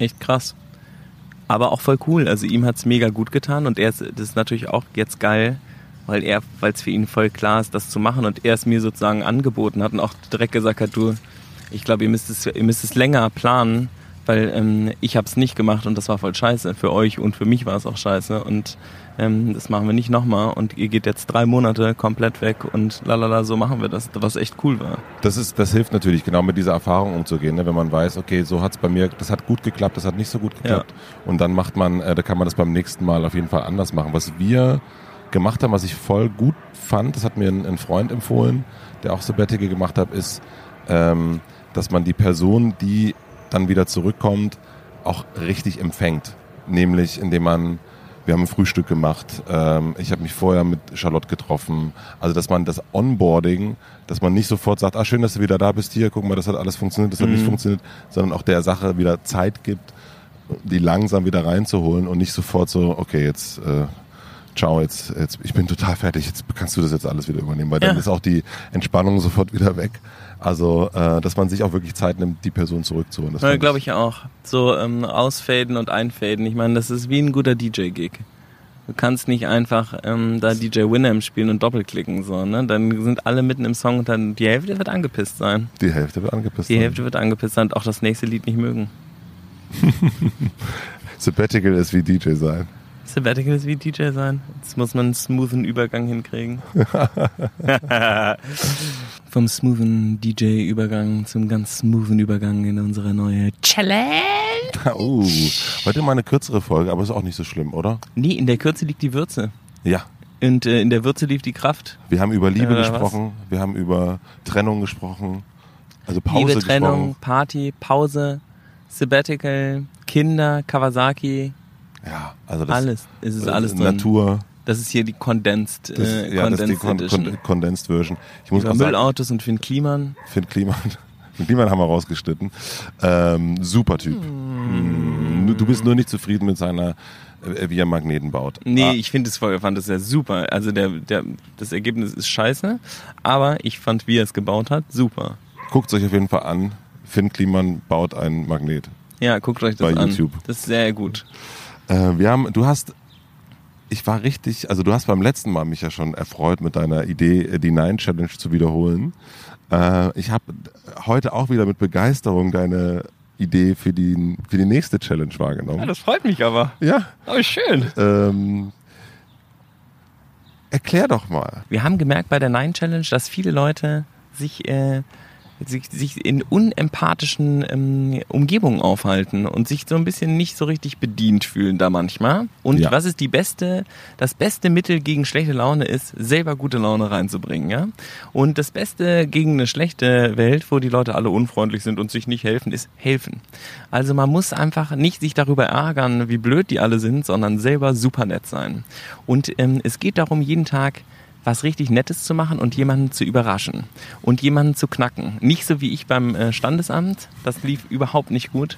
Echt krass. Aber auch voll cool. Also ihm hat's mega gut getan und er ist, das ist natürlich auch jetzt geil, weil er, weil es für ihn voll klar ist, das zu machen und er es mir sozusagen angeboten hat und auch direkt gesagt hat, du, ich glaube, ihr müsst es, ihr müsst es länger planen, weil ähm, ich habe es nicht gemacht und das war voll scheiße für euch und für mich war es auch scheiße und ähm, das machen wir nicht nochmal und ihr geht jetzt drei Monate komplett weg und lalala, so machen wir das, was echt cool war. Das ist, das hilft natürlich genau mit dieser Erfahrung umzugehen, ne? wenn man weiß, okay, so hat es bei mir, das hat gut geklappt, das hat nicht so gut geklappt ja. und dann macht man, äh, da kann man das beim nächsten Mal auf jeden Fall anders machen. Was wir gemacht haben, was ich voll gut fand, das hat mir ein, ein Freund empfohlen, der auch Sabbatical gemacht hat, ist, ähm, dass man die Person, die dann wieder zurückkommt, auch richtig empfängt. Nämlich, indem man, wir haben ein Frühstück gemacht, ähm, ich habe mich vorher mit Charlotte getroffen. Also, dass man das Onboarding, dass man nicht sofort sagt, ah, schön, dass du wieder da bist, hier, guck mal, das hat alles funktioniert, das hat mhm. nicht funktioniert, sondern auch der Sache wieder Zeit gibt, die langsam wieder reinzuholen und nicht sofort so, okay, jetzt äh, ciao, jetzt, jetzt, ich bin total fertig, jetzt kannst du das jetzt alles wieder übernehmen, weil dann ist auch die Entspannung sofort wieder weg. Also, äh, dass man sich auch wirklich Zeit nimmt, die Person zurückzuholen. Das ja, glaube ich auch. So ähm, ausfaden und einfaden. Ich meine, das ist wie ein guter DJ-Gig. Du kannst nicht einfach ähm, da DJ Winham spielen und doppelklicken, so, ne? Dann sind alle mitten im Song und dann die Hälfte wird angepisst sein. Die Hälfte wird angepisst die sein. Die Hälfte wird angepisst sein und auch das nächste Lied nicht mögen. Sabbatical ist wie DJ sein. Sabbatical ist wie DJ sein. Jetzt muss man einen smoothen Übergang hinkriegen. Vom smoothen DJ-Übergang zum ganz smoothen Übergang in unsere neue Challenge. Oh, heute mal eine kürzere Folge, aber ist auch nicht so schlimm, oder? Nee, in der Kürze liegt die Würze. Ja. Und äh, in der Würze liegt die Kraft. Wir haben über Liebe äh, gesprochen, was? wir haben über Trennung gesprochen, also Pause Liebe, Trennung, gesprochen. Party, Pause, Sabbatical, Kinder, Kawasaki, ja, also das alles, es ist alles drin. Natur. Das ist hier die Condensed, das, äh, ja, Condensed das ist die Con Con Condensed Version. Ich muss Über Müllautos und Finn Kliman. Finn Kliman. Finn Kliman haben wir rausgeschnitten. Ähm, super Typ. Mm. Du bist nur nicht zufrieden mit seiner äh, wie er Magneten baut. Nee, ah. ich finde es fand das ja super. Also der, der, das Ergebnis ist scheiße, aber ich fand, wie er es gebaut hat, super. Guckt euch auf jeden Fall an. Finn Kliman baut einen Magnet. Ja, guckt euch das bei an. YouTube. Das ist sehr gut. Äh, wir haben, du hast, ich war richtig, also du hast beim letzten Mal mich ja schon erfreut mit deiner Idee, äh, die Nine Challenge zu wiederholen. Äh, ich habe heute auch wieder mit Begeisterung deine Idee für die, für die nächste Challenge wahrgenommen. Ja, das freut mich aber. Ja. Aber schön. Ähm, erklär doch mal. Wir haben gemerkt bei der Nine Challenge, dass viele Leute sich äh, sich, sich in unempathischen ähm, Umgebungen aufhalten und sich so ein bisschen nicht so richtig bedient fühlen da manchmal. Und ja. was ist die beste, das beste Mittel gegen schlechte Laune ist, selber gute Laune reinzubringen, ja? Und das Beste gegen eine schlechte Welt, wo die Leute alle unfreundlich sind und sich nicht helfen, ist helfen. Also man muss einfach nicht sich darüber ärgern, wie blöd die alle sind, sondern selber super nett sein. Und ähm, es geht darum, jeden Tag was richtig Nettes zu machen und jemanden zu überraschen und jemanden zu knacken. Nicht so wie ich beim äh, Standesamt, das lief überhaupt nicht gut.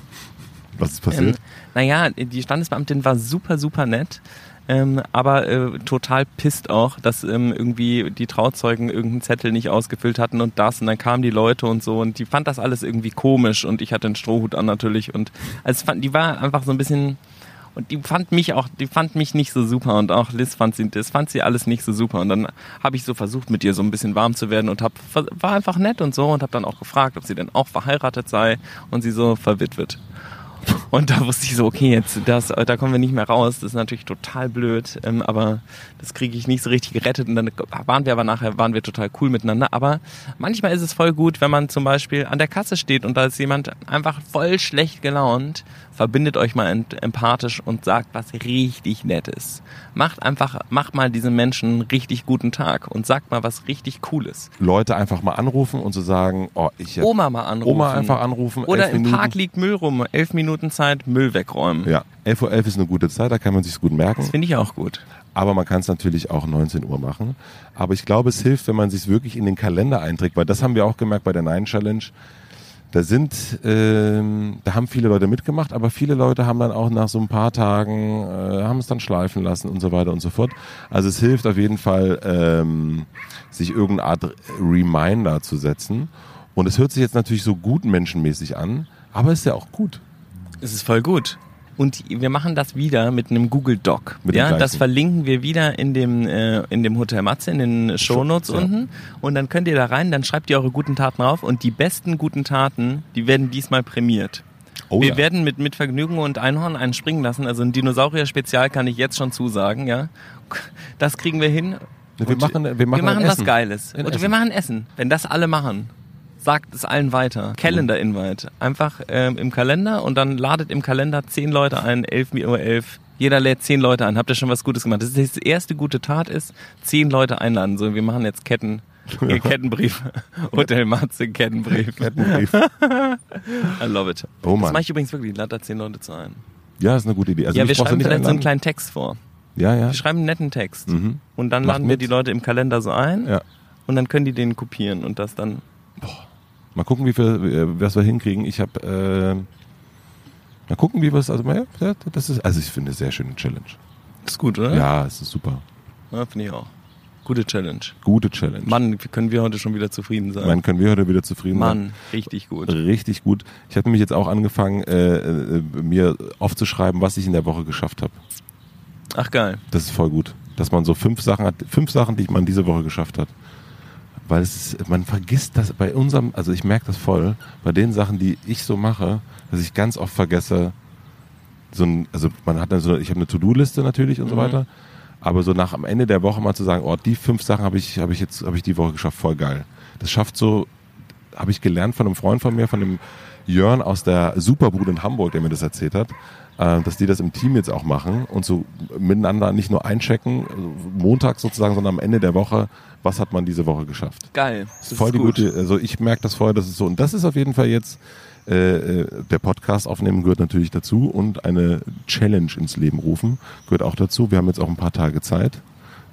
Was ist passiert? Ähm, naja, die Standesbeamtin war super, super nett. Ähm, aber äh, total pisst auch, dass ähm, irgendwie die Trauzeugen irgendeinen Zettel nicht ausgefüllt hatten und das und dann kamen die Leute und so und die fand das alles irgendwie komisch und ich hatte einen Strohhut an natürlich und also fand, die war einfach so ein bisschen und die fand mich auch, die fand mich nicht so super und auch Liz fand sie, das fand sie alles nicht so super und dann habe ich so versucht mit ihr so ein bisschen warm zu werden und hab, war einfach nett und so und habe dann auch gefragt, ob sie denn auch verheiratet sei und sie so verwitwet. Und da wusste ich so, okay, jetzt das, da kommen wir nicht mehr raus. Das ist natürlich total blöd, ähm, aber das kriege ich nicht so richtig gerettet. Und dann waren wir aber nachher, waren wir total cool miteinander. Aber manchmal ist es voll gut, wenn man zum Beispiel an der Kasse steht und da ist jemand einfach voll schlecht gelaunt. Verbindet euch mal empathisch und sagt was richtig Nettes. Macht einfach, macht mal diesem Menschen einen richtig guten Tag und sagt mal was richtig Cooles. Leute einfach mal anrufen und zu so sagen, oh, ich Oma mal anrufen. Oma einfach anrufen. Oder im Minuten. Park liegt Müll rum. Elf Minuten Zeit, Müll wegräumen. Ja, 11.11 Uhr ist eine gute Zeit, da kann man sich gut merken. Das finde ich auch gut. Aber man kann es natürlich auch 19 Uhr machen. Aber ich glaube, es hilft, wenn man sich wirklich in den Kalender einträgt, weil das haben wir auch gemerkt bei der Nine Challenge. Da sind, ähm, da haben viele Leute mitgemacht, aber viele Leute haben dann auch nach so ein paar Tagen, äh, haben es dann schleifen lassen und so weiter und so fort. Also es hilft auf jeden Fall, ähm, sich irgendeine Art Reminder zu setzen. Und es hört sich jetzt natürlich so gut menschenmäßig an, aber ist ja auch gut. Es ist voll gut. Und wir machen das wieder mit einem Google Doc. Mit ja, das verlinken wir wieder in dem, äh, in dem Hotel Matze, in den Shownotes ja. unten. Und dann könnt ihr da rein, dann schreibt ihr eure guten Taten drauf. Und die besten guten Taten, die werden diesmal prämiert. Oh, wir ja. werden mit, mit Vergnügen und Einhorn einen springen lassen. Also ein Dinosaurier-Spezial kann ich jetzt schon zusagen, ja. Das kriegen wir hin. wir machen, wir machen, wir machen was Geiles. Und wir machen Essen. Wenn das alle machen sagt es allen weiter. Calendar Invite. Einfach ähm, im Kalender und dann ladet im Kalender zehn Leute ein, 11 Uhr 11. Jeder lädt zehn Leute ein. Habt ihr schon was Gutes gemacht? Das ist die erste gute Tat ist, zehn Leute einladen. So, wir machen jetzt Ketten. Kettenbrief. Hotel Matze, Kettenbrief. Kettenbrief. I love it. Oh Mann. Das mache ich übrigens wirklich. Lade da zehn Leute zu ein. Ja, ist eine gute Idee. Also ja, wir schreiben vielleicht so einen kleinen Text vor. Ja, ja. Wir schreiben einen netten Text. Mhm. Und dann Macht laden wir mit. die Leute im Kalender so ein. Ja. Und dann können die den kopieren und das dann. Boah. Mal gucken, wie viel, äh, was wir hinkriegen. Ich habe, äh, mal gucken, wie wir es, also, ja, das ist, also ich finde, eine sehr schöne Challenge. Ist gut, oder? Ja, es ist super. Ja, finde ich auch. Gute Challenge. Gute Challenge. Mann, können wir heute schon wieder zufrieden sein. Mann, können wir heute wieder zufrieden Mann, sein. Mann, richtig gut. Richtig gut. Ich habe nämlich jetzt auch angefangen, äh, äh, mir aufzuschreiben, was ich in der Woche geschafft habe. Ach geil. Das ist voll gut. Dass man so fünf Sachen hat, fünf Sachen, die man diese Woche geschafft hat weil es man vergisst das bei unserem, also ich merke das voll, bei den Sachen, die ich so mache, dass ich ganz oft vergesse, so ein, also man hat dann so, ich habe eine To-Do-Liste natürlich und mhm. so weiter, aber so nach am Ende der Woche mal zu sagen, oh, die fünf Sachen habe ich, habe ich jetzt, habe ich die Woche geschafft, voll geil. Das schafft so, habe ich gelernt von einem Freund von mir, von dem Jörn aus der Superbude in Hamburg, der mir das erzählt hat, äh, dass die das im Team jetzt auch machen und so miteinander nicht nur einchecken, also Montag sozusagen, sondern am Ende der Woche was hat man diese Woche geschafft. Geil. Das voll die gut. gute, also ich merke das vorher, das ist so. Und das ist auf jeden Fall jetzt, äh, äh, der Podcast aufnehmen gehört natürlich dazu und eine Challenge ins Leben rufen gehört auch dazu. Wir haben jetzt auch ein paar Tage Zeit.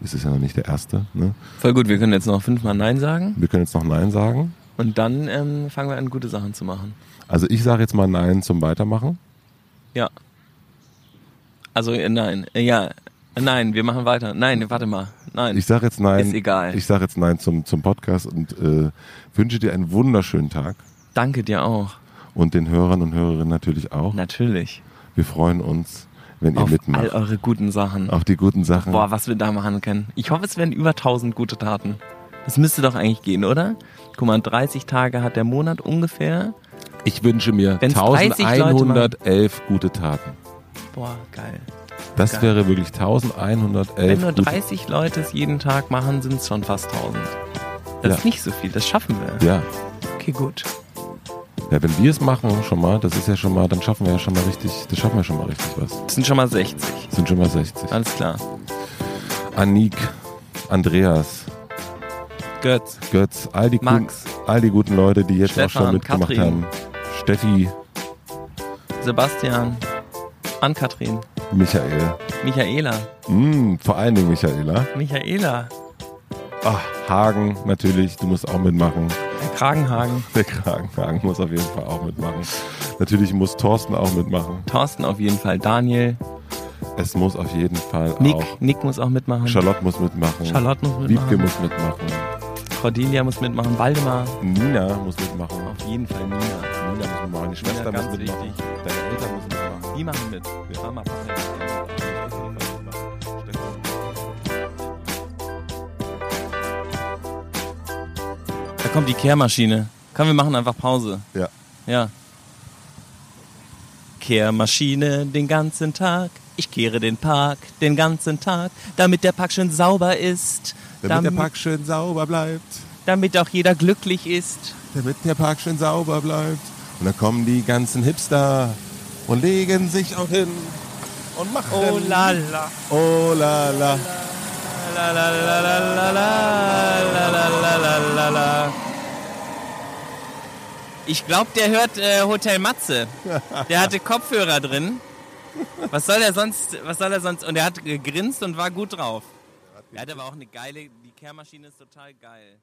Das ist ja noch nicht der erste. Ne? Voll gut, wir können jetzt noch fünfmal Nein sagen. Wir können jetzt noch Nein sagen. Und dann ähm, fangen wir an, gute Sachen zu machen. Also ich sage jetzt mal Nein zum Weitermachen. Ja. Also äh, nein. Äh, ja, Nein, wir machen weiter. Nein, warte mal. Nein. Ich sage jetzt nein. Ist egal. Ich sage jetzt nein zum, zum Podcast und äh, wünsche dir einen wunderschönen Tag. Danke dir auch. Und den Hörern und Hörerinnen natürlich auch. Natürlich. Wir freuen uns, wenn ihr Auf mitmacht. all eure guten Sachen. Auf die guten Sachen. Boah, was wir da machen können. Ich hoffe, es werden über 1000 gute Taten. Das müsste doch eigentlich gehen, oder? Guck mal, 30 Tage hat der Monat ungefähr. Ich wünsche mir 1111 gute Taten. Boah, geil. Das Geil. wäre wirklich 1111. Wenn nur 30 Leute es jeden Tag machen, sind es schon fast 1000. Das ja. ist nicht so viel, das schaffen wir. Ja. Okay, gut. Ja, wenn wir es machen schon mal, das ist ja schon mal, dann schaffen wir ja schon mal richtig, das schaffen wir schon mal richtig was. Das sind schon mal 60. Das sind schon mal 60. Alles klar. Anik, Andreas, Götz, Götz, all die, Max, guten, all die guten Leute, die jetzt Stefan, auch schon mitgemacht Katrin, haben. Steffi, Sebastian, Ann-Kathrin. Michael. Michaela. Mm, vor allen Dingen Michaela. Michaela. Ach, Hagen natürlich, du musst auch mitmachen. Der Kragenhagen. Der Kragenhagen muss auf jeden Fall auch mitmachen. Natürlich muss Thorsten auch mitmachen. Thorsten auf jeden Fall. Daniel. Es muss auf jeden Fall Nick, auch. Nick muss auch mitmachen. Charlotte muss mitmachen. Charlotte muss mitmachen. Wiebke muss mitmachen. Cordelia muss mitmachen. Waldemar. Nina muss mitmachen. Auf jeden Fall Nina. Nina muss mitmachen. Die Schwester muss mitmachen. wichtig. Deine Eltern müssen mitmachen. Die machen mit. Ja. Mama, Papa. Da kommt die Kehrmaschine. Komm, wir machen einfach Pause. Ja. Ja. Kehrmaschine den ganzen Tag. Ich kehre den Park den ganzen Tag, damit der Park schön sauber ist. Damit der Park schön sauber bleibt. damit auch jeder glücklich ist. Damit der Park schön sauber bleibt. Und dann kommen die ganzen Hipster und legen sich auch hin und machen. Oh la la. Oh la la. La la la la la la la la Ich glaube, der hört äh, Hotel Matze. Der hatte Kopfhörer drin. Was soll er sonst? Was soll er sonst? Und er hat gegrinst und war gut drauf. Er hat aber auch eine geile. Die Kehrmaschine ist total geil.